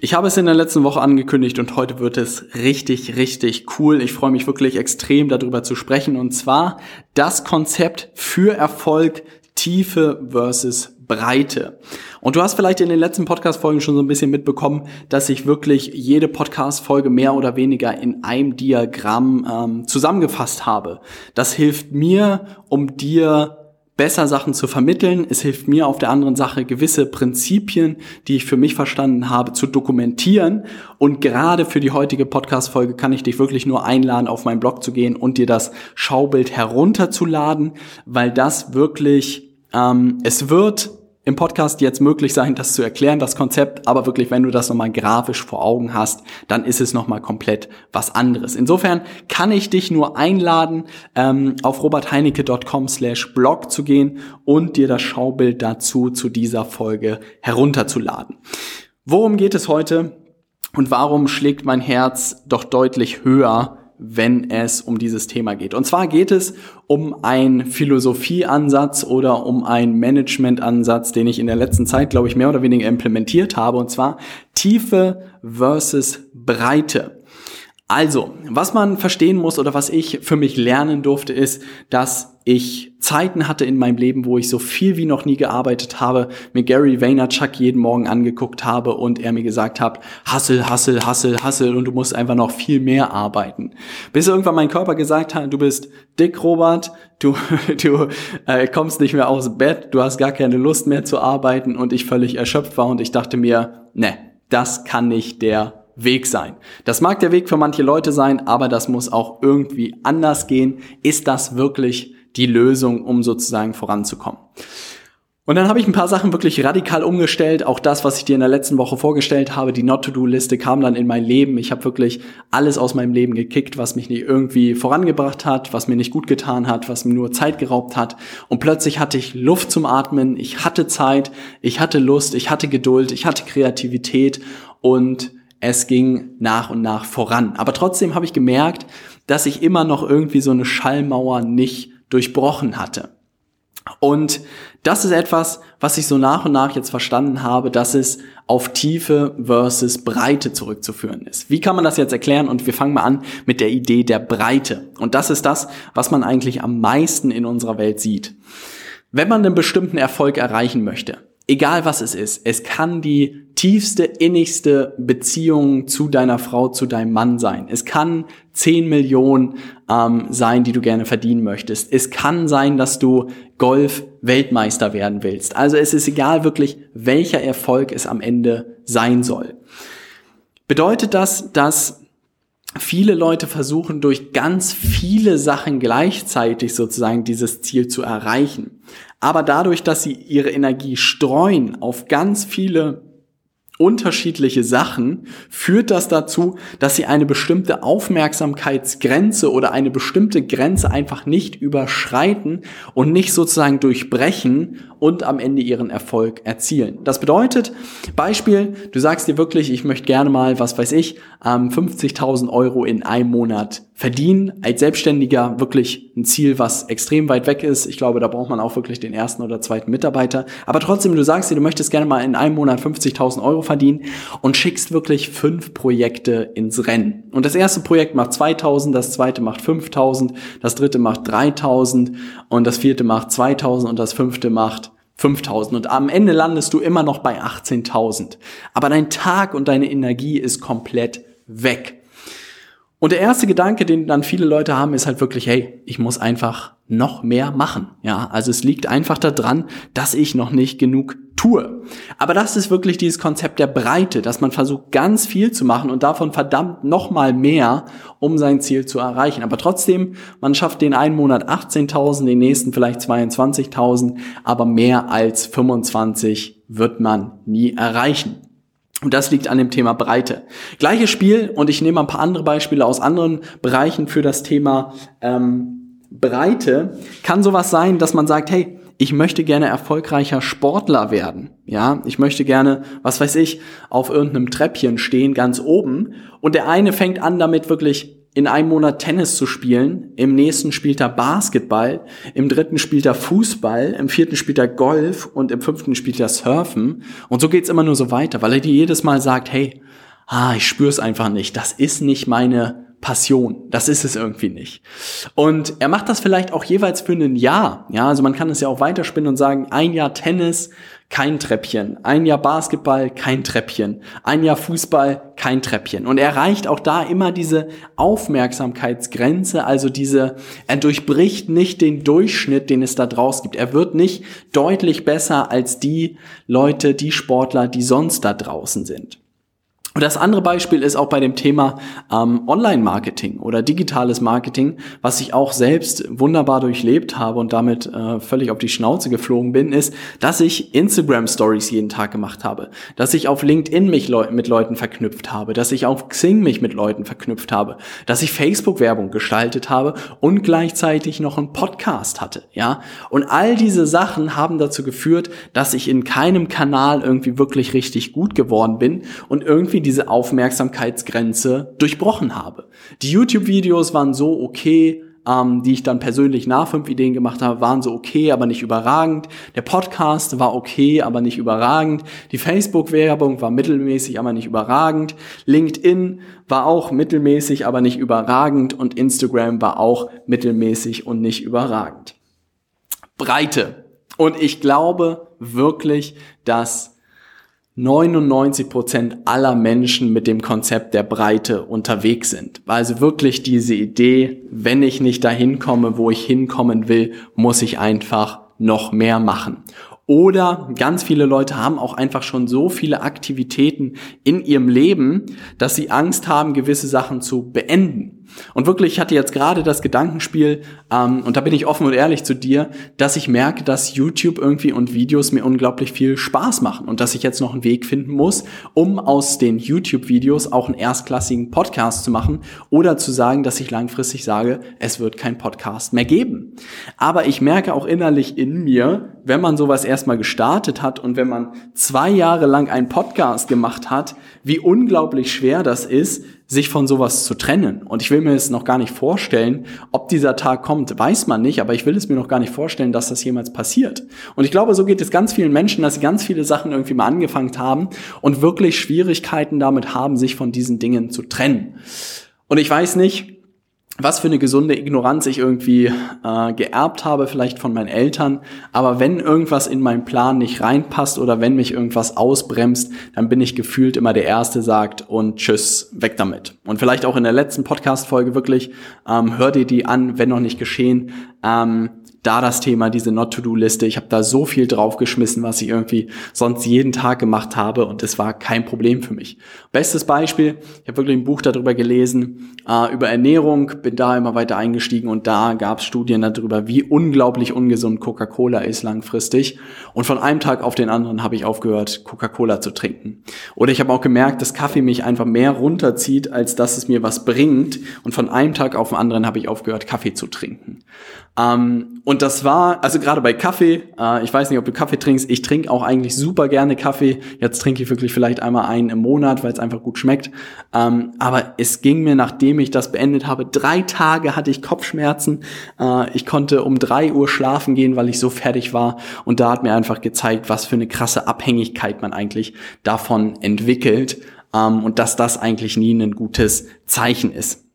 Ich habe es in der letzten Woche angekündigt und heute wird es richtig, richtig cool. Ich freue mich wirklich extrem darüber zu sprechen und zwar das Konzept für Erfolg Tiefe versus Breite. Und du hast vielleicht in den letzten Podcast-Folgen schon so ein bisschen mitbekommen, dass ich wirklich jede Podcast-Folge mehr oder weniger in einem Diagramm ähm, zusammengefasst habe. Das hilft mir, um dir besser Sachen zu vermitteln. Es hilft mir auf der anderen Sache gewisse Prinzipien, die ich für mich verstanden habe, zu dokumentieren. Und gerade für die heutige Podcast-Folge kann ich dich wirklich nur einladen, auf meinen Blog zu gehen und dir das Schaubild herunterzuladen, weil das wirklich, ähm, es wird im Podcast jetzt möglich sein, das zu erklären, das Konzept, aber wirklich, wenn du das nochmal grafisch vor Augen hast, dann ist es nochmal komplett was anderes. Insofern kann ich dich nur einladen, ähm, auf robertheinecke.com slash blog zu gehen und dir das Schaubild dazu zu dieser Folge herunterzuladen. Worum geht es heute und warum schlägt mein Herz doch deutlich höher wenn es um dieses Thema geht. Und zwar geht es um einen Philosophieansatz oder um einen Managementansatz, den ich in der letzten Zeit, glaube ich, mehr oder weniger implementiert habe, und zwar Tiefe versus Breite. Also, was man verstehen muss oder was ich für mich lernen durfte, ist, dass ich Zeiten hatte in meinem Leben, wo ich so viel wie noch nie gearbeitet habe, mir Gary Vaynerchuk jeden Morgen angeguckt habe und er mir gesagt hat, hassel, hassel, hassel, hassel und du musst einfach noch viel mehr arbeiten. Bis irgendwann mein Körper gesagt hat, du bist dick, Robert, du, du äh, kommst nicht mehr aus Bett, du hast gar keine Lust mehr zu arbeiten und ich völlig erschöpft war und ich dachte mir, ne, das kann nicht der Weg sein. Das mag der Weg für manche Leute sein, aber das muss auch irgendwie anders gehen. Ist das wirklich die Lösung, um sozusagen voranzukommen. Und dann habe ich ein paar Sachen wirklich radikal umgestellt. Auch das, was ich dir in der letzten Woche vorgestellt habe, die Not-to-Do-Liste kam dann in mein Leben. Ich habe wirklich alles aus meinem Leben gekickt, was mich nicht irgendwie vorangebracht hat, was mir nicht gut getan hat, was mir nur Zeit geraubt hat. Und plötzlich hatte ich Luft zum Atmen, ich hatte Zeit, ich hatte Lust, ich hatte Geduld, ich hatte Kreativität und es ging nach und nach voran. Aber trotzdem habe ich gemerkt, dass ich immer noch irgendwie so eine Schallmauer nicht durchbrochen hatte. Und das ist etwas, was ich so nach und nach jetzt verstanden habe, dass es auf Tiefe versus Breite zurückzuführen ist. Wie kann man das jetzt erklären? Und wir fangen mal an mit der Idee der Breite. Und das ist das, was man eigentlich am meisten in unserer Welt sieht. Wenn man einen bestimmten Erfolg erreichen möchte, egal was es ist, es kann die tiefste, innigste Beziehung zu deiner Frau, zu deinem Mann sein. Es kann 10 Millionen ähm, sein, die du gerne verdienen möchtest. Es kann sein, dass du Golf-Weltmeister werden willst. Also es ist egal wirklich, welcher Erfolg es am Ende sein soll. Bedeutet das, dass viele Leute versuchen, durch ganz viele Sachen gleichzeitig sozusagen dieses Ziel zu erreichen. Aber dadurch, dass sie ihre Energie streuen auf ganz viele unterschiedliche Sachen, führt das dazu, dass sie eine bestimmte Aufmerksamkeitsgrenze oder eine bestimmte Grenze einfach nicht überschreiten und nicht sozusagen durchbrechen und am Ende ihren Erfolg erzielen. Das bedeutet, Beispiel, du sagst dir wirklich, ich möchte gerne mal, was weiß ich, 50.000 Euro in einem Monat verdienen. Als Selbstständiger wirklich ein Ziel, was extrem weit weg ist. Ich glaube, da braucht man auch wirklich den ersten oder zweiten Mitarbeiter. Aber trotzdem, du sagst dir, du möchtest gerne mal in einem Monat 50.000 Euro verdienen und schickst wirklich fünf Projekte ins Rennen. Und das erste Projekt macht 2.000, das zweite macht 5.000, das dritte macht 3.000 und das vierte macht 2.000 und das fünfte macht 5000 und am Ende landest du immer noch bei 18.000. Aber dein Tag und deine Energie ist komplett weg. Und der erste Gedanke, den dann viele Leute haben, ist halt wirklich, hey, ich muss einfach noch mehr machen. Ja, also es liegt einfach daran, dass ich noch nicht genug tue. Aber das ist wirklich dieses Konzept der Breite, dass man versucht, ganz viel zu machen und davon verdammt noch mal mehr, um sein Ziel zu erreichen. Aber trotzdem, man schafft den einen Monat 18.000, den nächsten vielleicht 22.000, aber mehr als 25 wird man nie erreichen. Und das liegt an dem Thema Breite. Gleiches Spiel und ich nehme ein paar andere Beispiele aus anderen Bereichen für das Thema ähm, Breite. Kann sowas sein, dass man sagt, hey, ich möchte gerne erfolgreicher Sportler werden. Ja, ich möchte gerne, was weiß ich, auf irgendeinem Treppchen stehen, ganz oben. Und der eine fängt an, damit wirklich in einem Monat Tennis zu spielen, im nächsten spielt er Basketball, im dritten spielt er Fußball, im vierten spielt er Golf und im fünften spielt er Surfen. Und so geht's immer nur so weiter, weil er dir jedes Mal sagt, hey, ah, ich spür's einfach nicht, das ist nicht meine Passion. Das ist es irgendwie nicht. Und er macht das vielleicht auch jeweils für ein Jahr. Ja, also man kann es ja auch weiterspinnen und sagen, ein Jahr Tennis, kein Treppchen. Ein Jahr Basketball, kein Treppchen. Ein Jahr Fußball, kein Treppchen. Und er erreicht auch da immer diese Aufmerksamkeitsgrenze, also diese, er durchbricht nicht den Durchschnitt, den es da draus gibt. Er wird nicht deutlich besser als die Leute, die Sportler, die sonst da draußen sind. Und das andere Beispiel ist auch bei dem Thema ähm, Online-Marketing oder digitales Marketing, was ich auch selbst wunderbar durchlebt habe und damit äh, völlig auf die Schnauze geflogen bin, ist, dass ich Instagram-Stories jeden Tag gemacht habe, dass ich auf LinkedIn mich Leu mit Leuten verknüpft habe, dass ich auf Xing mich mit Leuten verknüpft habe, dass ich Facebook-Werbung gestaltet habe und gleichzeitig noch einen Podcast hatte, ja. Und all diese Sachen haben dazu geführt, dass ich in keinem Kanal irgendwie wirklich richtig gut geworden bin und irgendwie diese Aufmerksamkeitsgrenze durchbrochen habe. Die YouTube-Videos waren so okay, ähm, die ich dann persönlich nach fünf Ideen gemacht habe, waren so okay, aber nicht überragend. Der Podcast war okay, aber nicht überragend. Die Facebook-Werbung war mittelmäßig, aber nicht überragend. LinkedIn war auch mittelmäßig, aber nicht überragend. Und Instagram war auch mittelmäßig und nicht überragend. Breite. Und ich glaube wirklich, dass 99 Prozent aller Menschen mit dem Konzept der Breite unterwegs sind. Also wirklich diese Idee, wenn ich nicht dahin komme, wo ich hinkommen will, muss ich einfach noch mehr machen. Oder ganz viele Leute haben auch einfach schon so viele Aktivitäten in ihrem Leben, dass sie Angst haben, gewisse Sachen zu beenden. Und wirklich, ich hatte jetzt gerade das Gedankenspiel, ähm, und da bin ich offen und ehrlich zu dir, dass ich merke, dass YouTube irgendwie und Videos mir unglaublich viel Spaß machen und dass ich jetzt noch einen Weg finden muss, um aus den YouTube-Videos auch einen erstklassigen Podcast zu machen oder zu sagen, dass ich langfristig sage, es wird kein Podcast mehr geben. Aber ich merke auch innerlich in mir, wenn man sowas erstmal gestartet hat und wenn man zwei Jahre lang einen Podcast gemacht hat, wie unglaublich schwer das ist, sich von sowas zu trennen. Und ich will mir es noch gar nicht vorstellen, ob dieser Tag kommt, weiß man nicht, aber ich will es mir noch gar nicht vorstellen, dass das jemals passiert. Und ich glaube, so geht es ganz vielen Menschen, dass sie ganz viele Sachen irgendwie mal angefangen haben und wirklich Schwierigkeiten damit haben, sich von diesen Dingen zu trennen. Und ich weiß nicht, was für eine gesunde Ignoranz ich irgendwie äh, geerbt habe, vielleicht von meinen Eltern. Aber wenn irgendwas in meinen Plan nicht reinpasst oder wenn mich irgendwas ausbremst, dann bin ich gefühlt immer der Erste sagt und tschüss, weg damit. Und vielleicht auch in der letzten Podcast-Folge wirklich, ähm, hör dir die an, wenn noch nicht geschehen. Ähm, da das Thema, diese Not-to-Do-Liste. Ich habe da so viel draufgeschmissen, was ich irgendwie sonst jeden Tag gemacht habe und es war kein Problem für mich. Bestes Beispiel, ich habe wirklich ein Buch darüber gelesen, äh, über Ernährung, bin da immer weiter eingestiegen und da gab es Studien darüber, wie unglaublich ungesund Coca-Cola ist langfristig. Und von einem Tag auf den anderen habe ich aufgehört, Coca-Cola zu trinken. Oder ich habe auch gemerkt, dass Kaffee mich einfach mehr runterzieht, als dass es mir was bringt. Und von einem Tag auf den anderen habe ich aufgehört, Kaffee zu trinken. Ähm, und das war, also gerade bei Kaffee, äh, ich weiß nicht, ob du Kaffee trinkst, ich trinke auch eigentlich super gerne Kaffee. Jetzt trinke ich wirklich vielleicht einmal einen im Monat, weil es einfach gut schmeckt. Ähm, aber es ging mir, nachdem ich das beendet habe, drei Tage hatte ich Kopfschmerzen. Äh, ich konnte um drei Uhr schlafen gehen, weil ich so fertig war. Und da hat mir einfach gezeigt, was für eine krasse Abhängigkeit man eigentlich davon entwickelt. Ähm, und dass das eigentlich nie ein gutes Zeichen ist.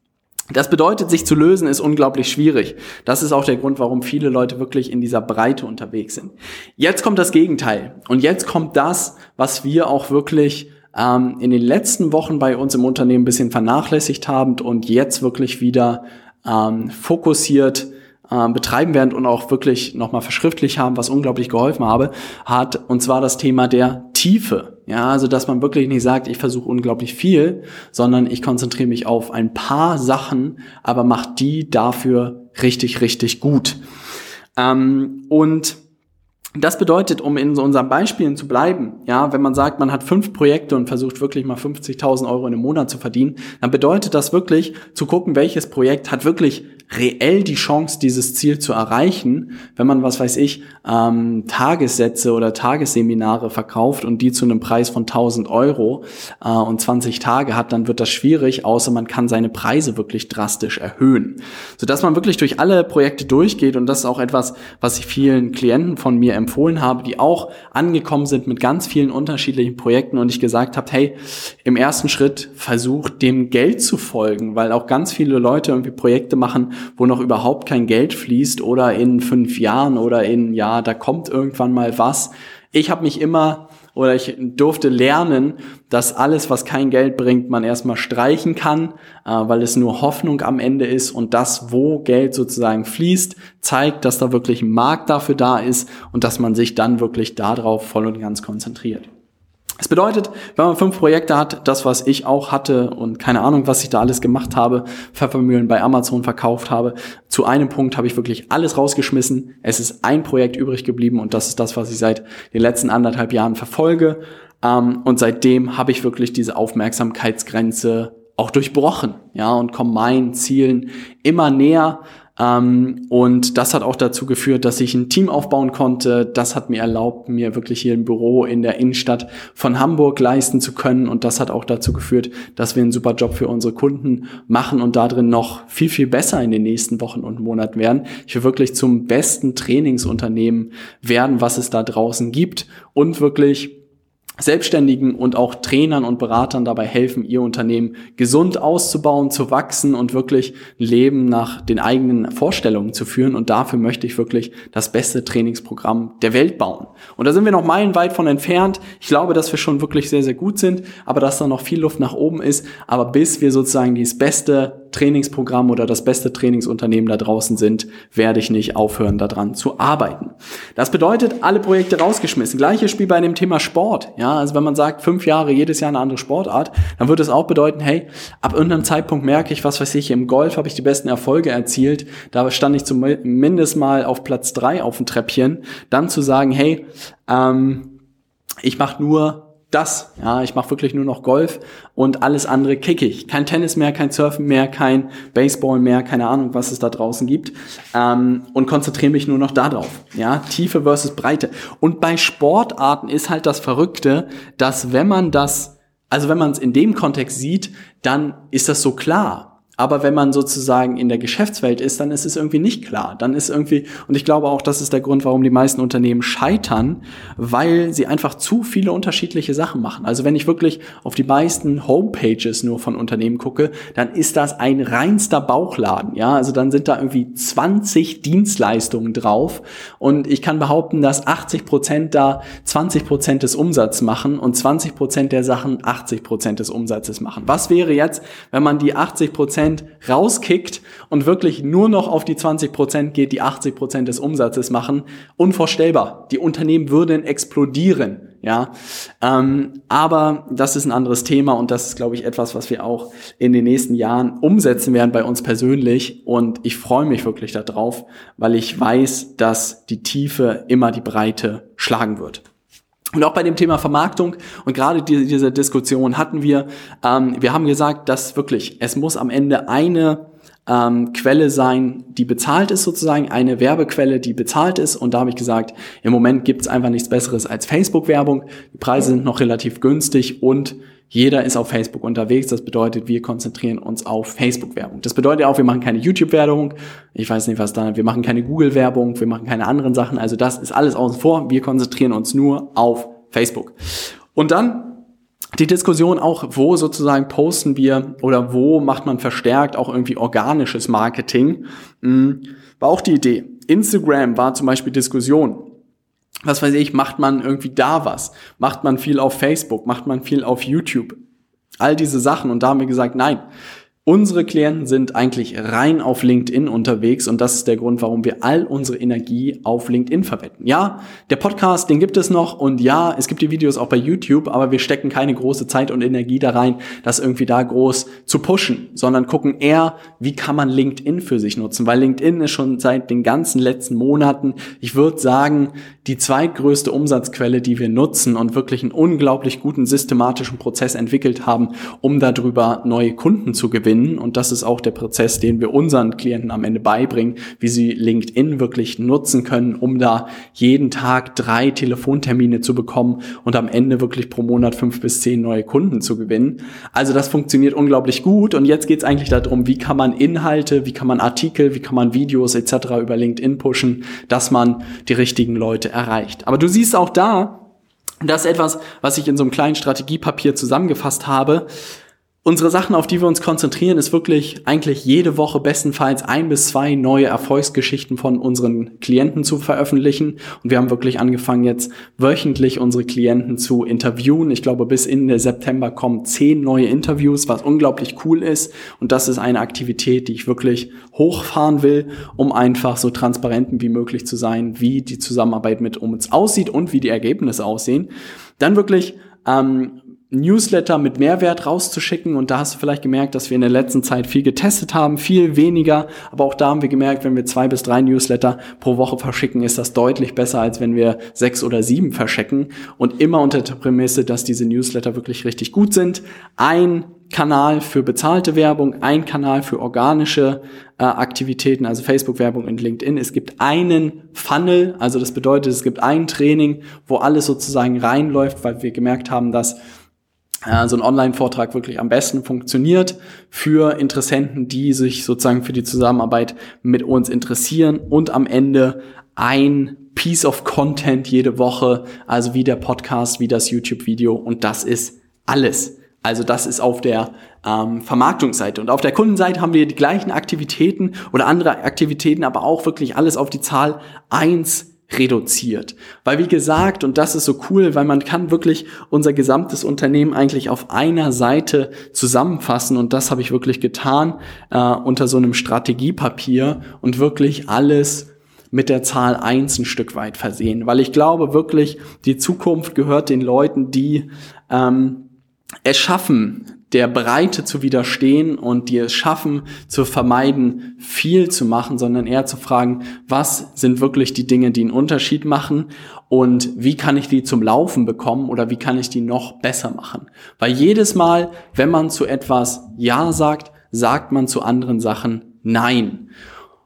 Das bedeutet, sich zu lösen ist unglaublich schwierig. Das ist auch der Grund, warum viele Leute wirklich in dieser Breite unterwegs sind. Jetzt kommt das Gegenteil. Und jetzt kommt das, was wir auch wirklich ähm, in den letzten Wochen bei uns im Unternehmen ein bisschen vernachlässigt haben und jetzt wirklich wieder ähm, fokussiert äh, betreiben werden und auch wirklich nochmal verschriftlich haben, was unglaublich geholfen habe, hat, und zwar das Thema der Tiefe. Ja, also dass man wirklich nicht sagt, ich versuche unglaublich viel, sondern ich konzentriere mich auf ein paar Sachen, aber mache die dafür richtig, richtig gut. Ähm, und das bedeutet, um in so unseren Beispielen zu bleiben, ja, wenn man sagt, man hat fünf Projekte und versucht wirklich mal 50.000 Euro in einem Monat zu verdienen, dann bedeutet das wirklich zu gucken, welches Projekt hat wirklich reell die Chance, dieses Ziel zu erreichen, wenn man, was weiß ich, ähm, Tagessätze oder Tagesseminare verkauft und die zu einem Preis von 1000 Euro äh, und 20 Tage hat, dann wird das schwierig, außer man kann seine Preise wirklich drastisch erhöhen. Sodass man wirklich durch alle Projekte durchgeht und das ist auch etwas, was ich vielen Klienten von mir empfohlen habe, die auch angekommen sind mit ganz vielen unterschiedlichen Projekten und ich gesagt habe, hey, im ersten Schritt versucht dem Geld zu folgen, weil auch ganz viele Leute irgendwie Projekte machen, wo noch überhaupt kein Geld fließt oder in fünf Jahren oder in, ja, da kommt irgendwann mal was. Ich habe mich immer oder ich durfte lernen, dass alles, was kein Geld bringt, man erstmal streichen kann, äh, weil es nur Hoffnung am Ende ist und das, wo Geld sozusagen fließt, zeigt, dass da wirklich ein Markt dafür da ist und dass man sich dann wirklich darauf voll und ganz konzentriert. Es bedeutet, wenn man fünf Projekte hat, das, was ich auch hatte und keine Ahnung, was ich da alles gemacht habe, Pfeffermühlen bei Amazon verkauft habe, zu einem Punkt habe ich wirklich alles rausgeschmissen. Es ist ein Projekt übrig geblieben und das ist das, was ich seit den letzten anderthalb Jahren verfolge. Ähm, und seitdem habe ich wirklich diese Aufmerksamkeitsgrenze auch durchbrochen, ja, und komme meinen Zielen immer näher. Ähm, und das hat auch dazu geführt, dass ich ein Team aufbauen konnte. Das hat mir erlaubt, mir wirklich hier ein Büro in der Innenstadt von Hamburg leisten zu können. Und das hat auch dazu geführt, dass wir einen super Job für unsere Kunden machen und darin noch viel, viel besser in den nächsten Wochen und Monaten werden. Ich will wirklich zum besten Trainingsunternehmen werden, was es da draußen gibt und wirklich Selbstständigen und auch Trainern und Beratern dabei helfen, ihr Unternehmen gesund auszubauen, zu wachsen und wirklich ein Leben nach den eigenen Vorstellungen zu führen. Und dafür möchte ich wirklich das beste Trainingsprogramm der Welt bauen. Und da sind wir noch meilenweit von entfernt. Ich glaube, dass wir schon wirklich sehr, sehr gut sind, aber dass da noch viel Luft nach oben ist. Aber bis wir sozusagen dieses beste Trainingsprogramm oder das beste Trainingsunternehmen da draußen sind, werde ich nicht aufhören, daran zu arbeiten. Das bedeutet, alle Projekte rausgeschmissen. Gleiches Spiel bei dem Thema Sport. Ja, also wenn man sagt, fünf Jahre, jedes Jahr eine andere Sportart, dann würde es auch bedeuten, hey, ab irgendeinem Zeitpunkt merke ich, was weiß ich, im Golf habe ich die besten Erfolge erzielt. Da stand ich zumindest mal auf Platz drei auf dem Treppchen. Dann zu sagen, hey, ähm, ich mache nur das. Ja, ich mache wirklich nur noch Golf und alles andere kicke ich. Kein Tennis mehr, kein Surfen mehr, kein Baseball mehr, keine Ahnung, was es da draußen gibt. Ähm, und konzentriere mich nur noch darauf. Ja, Tiefe versus Breite. Und bei Sportarten ist halt das Verrückte, dass wenn man das, also wenn man es in dem Kontext sieht, dann ist das so klar. Aber wenn man sozusagen in der Geschäftswelt ist, dann ist es irgendwie nicht klar. Dann ist irgendwie, und ich glaube auch, das ist der Grund, warum die meisten Unternehmen scheitern, weil sie einfach zu viele unterschiedliche Sachen machen. Also wenn ich wirklich auf die meisten Homepages nur von Unternehmen gucke, dann ist das ein reinster Bauchladen. Ja, also dann sind da irgendwie 20 Dienstleistungen drauf. Und ich kann behaupten, dass 80 Prozent da 20 Prozent des Umsatzes machen und 20 Prozent der Sachen 80 Prozent des Umsatzes machen. Was wäre jetzt, wenn man die 80 Prozent Prozent rauskickt und wirklich nur noch auf die 20 Prozent geht, die 80 Prozent des Umsatzes machen, unvorstellbar. Die Unternehmen würden explodieren. Ja, ähm, aber das ist ein anderes Thema und das ist, glaube ich, etwas, was wir auch in den nächsten Jahren umsetzen werden bei uns persönlich. Und ich freue mich wirklich darauf, weil ich weiß, dass die Tiefe immer die Breite schlagen wird. Und auch bei dem Thema Vermarktung und gerade diese, Diskussion hatten wir, ähm, wir haben gesagt, dass wirklich, es muss am Ende eine ähm, Quelle sein, die bezahlt ist sozusagen, eine Werbequelle, die bezahlt ist. Und da habe ich gesagt, im Moment gibt es einfach nichts Besseres als Facebook-Werbung. Die Preise sind noch relativ günstig und jeder ist auf Facebook unterwegs. Das bedeutet, wir konzentrieren uns auf Facebook-Werbung. Das bedeutet auch, wir machen keine YouTube-Werbung. Ich weiß nicht, was da, wir machen keine Google-Werbung, wir machen keine anderen Sachen. Also das ist alles außen vor. Wir konzentrieren uns nur auf Facebook. Und dann die Diskussion auch, wo sozusagen posten wir oder wo macht man verstärkt auch irgendwie organisches Marketing, hm, war auch die Idee. Instagram war zum Beispiel Diskussion was weiß ich, macht man irgendwie da was? Macht man viel auf Facebook? Macht man viel auf YouTube? All diese Sachen. Und da haben wir gesagt, nein, Unsere Klienten sind eigentlich rein auf LinkedIn unterwegs und das ist der Grund, warum wir all unsere Energie auf LinkedIn verwenden. Ja, der Podcast, den gibt es noch und ja, es gibt die Videos auch bei YouTube, aber wir stecken keine große Zeit und Energie da rein, das irgendwie da groß zu pushen, sondern gucken eher, wie kann man LinkedIn für sich nutzen, weil LinkedIn ist schon seit den ganzen letzten Monaten, ich würde sagen, die zweitgrößte Umsatzquelle, die wir nutzen und wirklich einen unglaublich guten systematischen Prozess entwickelt haben, um darüber neue Kunden zu gewinnen gewinnen. Und das ist auch der Prozess, den wir unseren Klienten am Ende beibringen, wie sie LinkedIn wirklich nutzen können, um da jeden Tag drei Telefontermine zu bekommen und am Ende wirklich pro Monat fünf bis zehn neue Kunden zu gewinnen. Also das funktioniert unglaublich gut. Und jetzt geht es eigentlich darum, wie kann man Inhalte, wie kann man Artikel, wie kann man Videos etc. über LinkedIn pushen, dass man die richtigen Leute erreicht. Aber du siehst auch da, das ist etwas, was ich in so einem kleinen Strategiepapier zusammengefasst habe. Unsere Sachen, auf die wir uns konzentrieren, ist wirklich eigentlich jede Woche bestenfalls ein bis zwei neue Erfolgsgeschichten von unseren Klienten zu veröffentlichen. Und wir haben wirklich angefangen, jetzt wöchentlich unsere Klienten zu interviewen. Ich glaube, bis Ende September kommen zehn neue Interviews, was unglaublich cool ist. Und das ist eine Aktivität, die ich wirklich hochfahren will, um einfach so transparent wie möglich zu sein, wie die Zusammenarbeit mit uns aussieht und wie die Ergebnisse aussehen. Dann wirklich ähm, Newsletter mit Mehrwert rauszuschicken. Und da hast du vielleicht gemerkt, dass wir in der letzten Zeit viel getestet haben, viel weniger. Aber auch da haben wir gemerkt, wenn wir zwei bis drei Newsletter pro Woche verschicken, ist das deutlich besser, als wenn wir sechs oder sieben verschicken. Und immer unter der Prämisse, dass diese Newsletter wirklich richtig gut sind. Ein Kanal für bezahlte Werbung, ein Kanal für organische äh, Aktivitäten, also Facebook-Werbung und LinkedIn. Es gibt einen Funnel, also das bedeutet, es gibt ein Training, wo alles sozusagen reinläuft, weil wir gemerkt haben, dass so ein Online-Vortrag wirklich am besten funktioniert für Interessenten, die sich sozusagen für die Zusammenarbeit mit uns interessieren und am Ende ein Piece of Content jede Woche, also wie der Podcast, wie das YouTube-Video und das ist alles. Also das ist auf der ähm, Vermarktungsseite. Und auf der Kundenseite haben wir die gleichen Aktivitäten oder andere Aktivitäten, aber auch wirklich alles auf die Zahl eins reduziert. Weil wie gesagt, und das ist so cool, weil man kann wirklich unser gesamtes Unternehmen eigentlich auf einer Seite zusammenfassen und das habe ich wirklich getan äh, unter so einem Strategiepapier und wirklich alles mit der Zahl eins ein Stück weit versehen. Weil ich glaube wirklich, die Zukunft gehört den Leuten, die ähm, es schaffen, der Breite zu widerstehen und die es schaffen, zu vermeiden, viel zu machen, sondern eher zu fragen, was sind wirklich die Dinge, die einen Unterschied machen und wie kann ich die zum Laufen bekommen oder wie kann ich die noch besser machen. Weil jedes Mal, wenn man zu etwas Ja sagt, sagt man zu anderen Sachen Nein.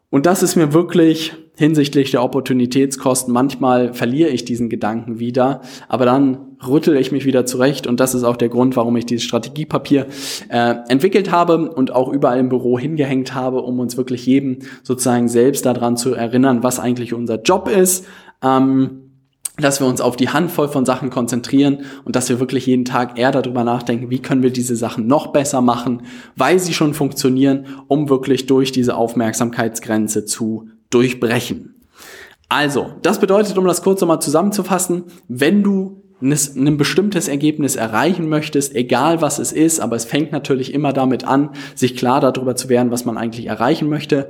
Und das ist mir wirklich hinsichtlich der Opportunitätskosten. Manchmal verliere ich diesen Gedanken wieder, aber dann rüttel ich mich wieder zurecht und das ist auch der Grund, warum ich dieses Strategiepapier äh, entwickelt habe und auch überall im Büro hingehängt habe, um uns wirklich jedem sozusagen selbst daran zu erinnern, was eigentlich unser Job ist. Ähm, dass wir uns auf die Handvoll von Sachen konzentrieren und dass wir wirklich jeden Tag eher darüber nachdenken, wie können wir diese Sachen noch besser machen, weil sie schon funktionieren, um wirklich durch diese Aufmerksamkeitsgrenze zu durchbrechen. Also, das bedeutet, um das kurz nochmal zusammenzufassen, wenn du ein bestimmtes Ergebnis erreichen möchtest, egal was es ist, aber es fängt natürlich immer damit an, sich klar darüber zu werden, was man eigentlich erreichen möchte,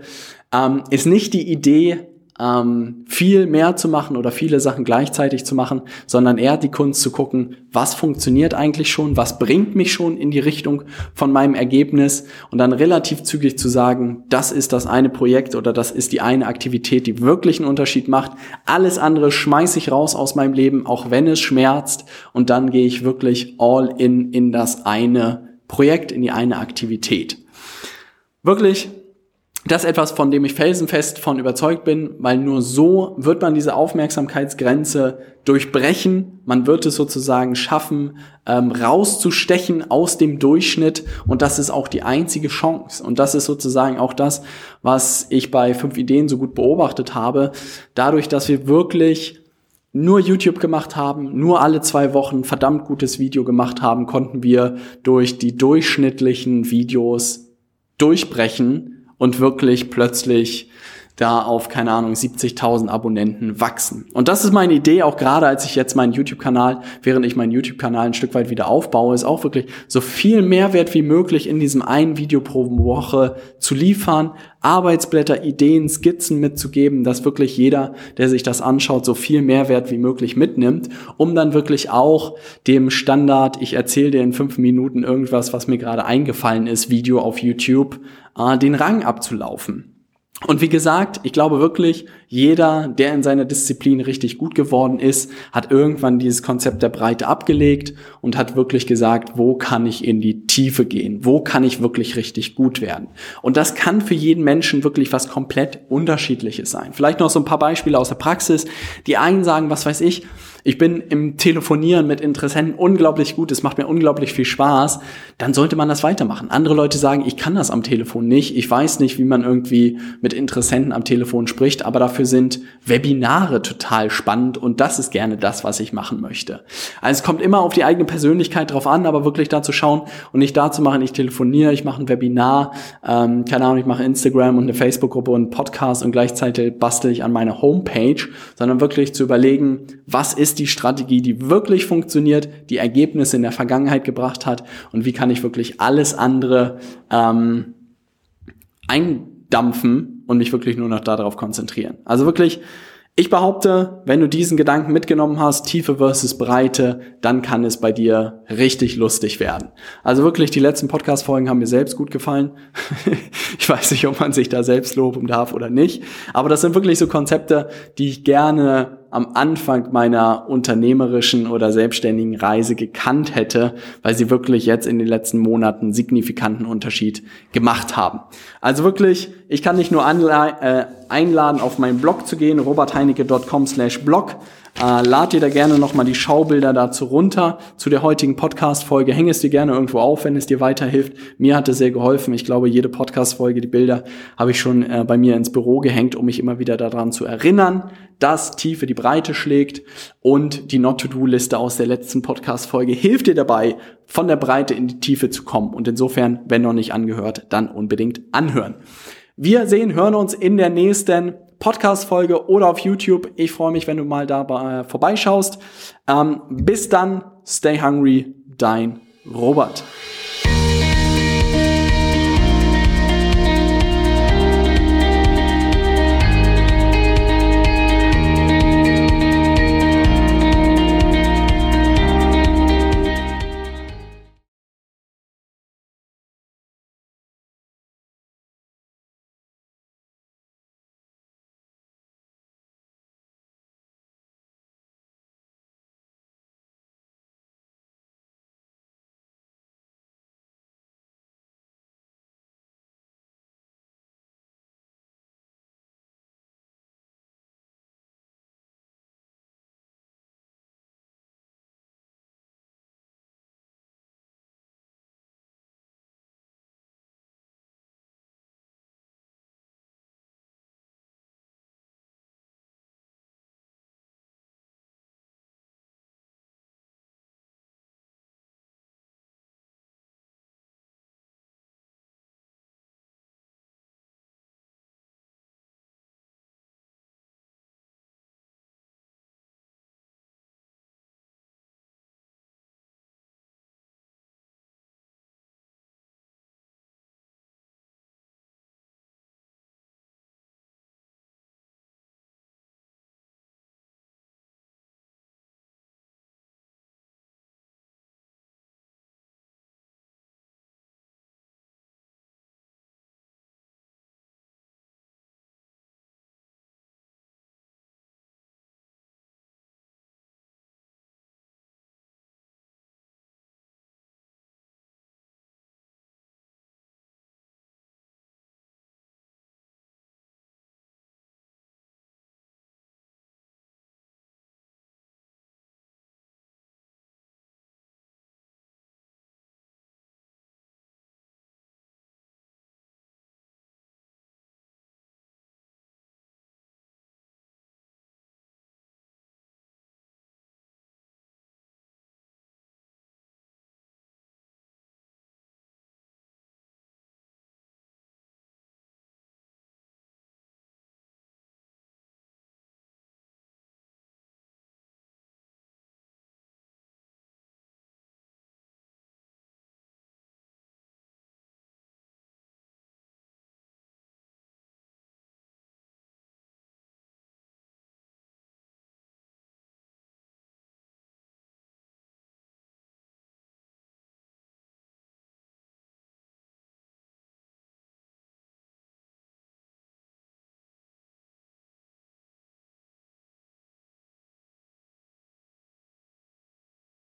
ähm, ist nicht die Idee, ähm, viel mehr zu machen oder viele Sachen gleichzeitig zu machen, sondern eher die Kunst zu gucken, was funktioniert eigentlich schon, was bringt mich schon in die Richtung von meinem Ergebnis und dann relativ zügig zu sagen, das ist das eine Projekt oder das ist die eine Aktivität, die wirklich einen Unterschied macht. Alles andere schmeiße ich raus aus meinem Leben, auch wenn es schmerzt und dann gehe ich wirklich all in in das eine Projekt, in die eine Aktivität. Wirklich das ist etwas, von dem ich felsenfest von überzeugt bin, weil nur so wird man diese Aufmerksamkeitsgrenze durchbrechen. Man wird es sozusagen schaffen, ähm, rauszustechen aus dem Durchschnitt. Und das ist auch die einzige Chance. Und das ist sozusagen auch das, was ich bei fünf Ideen so gut beobachtet habe. Dadurch, dass wir wirklich nur YouTube gemacht haben, nur alle zwei Wochen verdammt gutes Video gemacht haben, konnten wir durch die durchschnittlichen Videos durchbrechen und wirklich plötzlich da auf, keine Ahnung, 70.000 Abonnenten wachsen. Und das ist meine Idee, auch gerade als ich jetzt meinen YouTube-Kanal, während ich meinen YouTube-Kanal ein Stück weit wieder aufbaue, ist auch wirklich so viel Mehrwert wie möglich in diesem einen Video pro Woche zu liefern, Arbeitsblätter, Ideen, Skizzen mitzugeben, dass wirklich jeder, der sich das anschaut, so viel Mehrwert wie möglich mitnimmt, um dann wirklich auch dem Standard, ich erzähle dir in fünf Minuten irgendwas, was mir gerade eingefallen ist, Video auf YouTube, äh, den Rang abzulaufen. Und wie gesagt, ich glaube wirklich, jeder, der in seiner Disziplin richtig gut geworden ist, hat irgendwann dieses Konzept der Breite abgelegt und hat wirklich gesagt, wo kann ich in die Tiefe gehen? Wo kann ich wirklich richtig gut werden? Und das kann für jeden Menschen wirklich was komplett unterschiedliches sein. Vielleicht noch so ein paar Beispiele aus der Praxis. Die einen sagen, was weiß ich, ich bin im Telefonieren mit Interessenten unglaublich gut, es macht mir unglaublich viel Spaß, dann sollte man das weitermachen. Andere Leute sagen, ich kann das am Telefon nicht, ich weiß nicht, wie man irgendwie mit Interessenten am Telefon spricht, aber dafür sind Webinare total spannend und das ist gerne das, was ich machen möchte. Also es kommt immer auf die eigene Persönlichkeit drauf an, aber wirklich da zu schauen und nicht da zu machen, ich telefoniere, ich mache ein Webinar, ähm, keine Ahnung, ich mache Instagram und eine Facebook-Gruppe und einen Podcast und gleichzeitig bastel ich an meiner Homepage, sondern wirklich zu überlegen, was ist ist die Strategie, die wirklich funktioniert, die Ergebnisse in der Vergangenheit gebracht hat und wie kann ich wirklich alles andere ähm, eindampfen und mich wirklich nur noch darauf konzentrieren. Also wirklich ich behaupte, wenn du diesen Gedanken mitgenommen hast, Tiefe versus Breite, dann kann es bei dir richtig lustig werden. Also wirklich, die letzten Podcast-Folgen haben mir selbst gut gefallen. ich weiß nicht, ob man sich da selbst loben darf oder nicht. Aber das sind wirklich so Konzepte, die ich gerne am Anfang meiner unternehmerischen oder selbstständigen Reise gekannt hätte, weil sie wirklich jetzt in den letzten Monaten signifikanten Unterschied gemacht haben. Also wirklich, ich kann dich nur äh, einladen, auf meinen Blog zu gehen, robertheinecke.com slash blog. Äh, lad dir da gerne nochmal die Schaubilder dazu runter. Zu der heutigen Podcast-Folge häng es dir gerne irgendwo auf, wenn es dir weiterhilft. Mir hat es sehr geholfen. Ich glaube, jede Podcast-Folge, die Bilder habe ich schon äh, bei mir ins Büro gehängt, um mich immer wieder daran zu erinnern, dass Tiefe die Breite schlägt und die Not-to-Do-Liste aus der letzten Podcast-Folge hilft dir dabei, von der Breite in die Tiefe zu kommen. Und insofern, wenn noch nicht angehört, dann unbedingt anhören. Wir sehen, hören uns in der nächsten Podcast-Folge oder auf YouTube. Ich freue mich, wenn du mal da äh, vorbeischaust. Ähm, bis dann, stay hungry, dein Robert.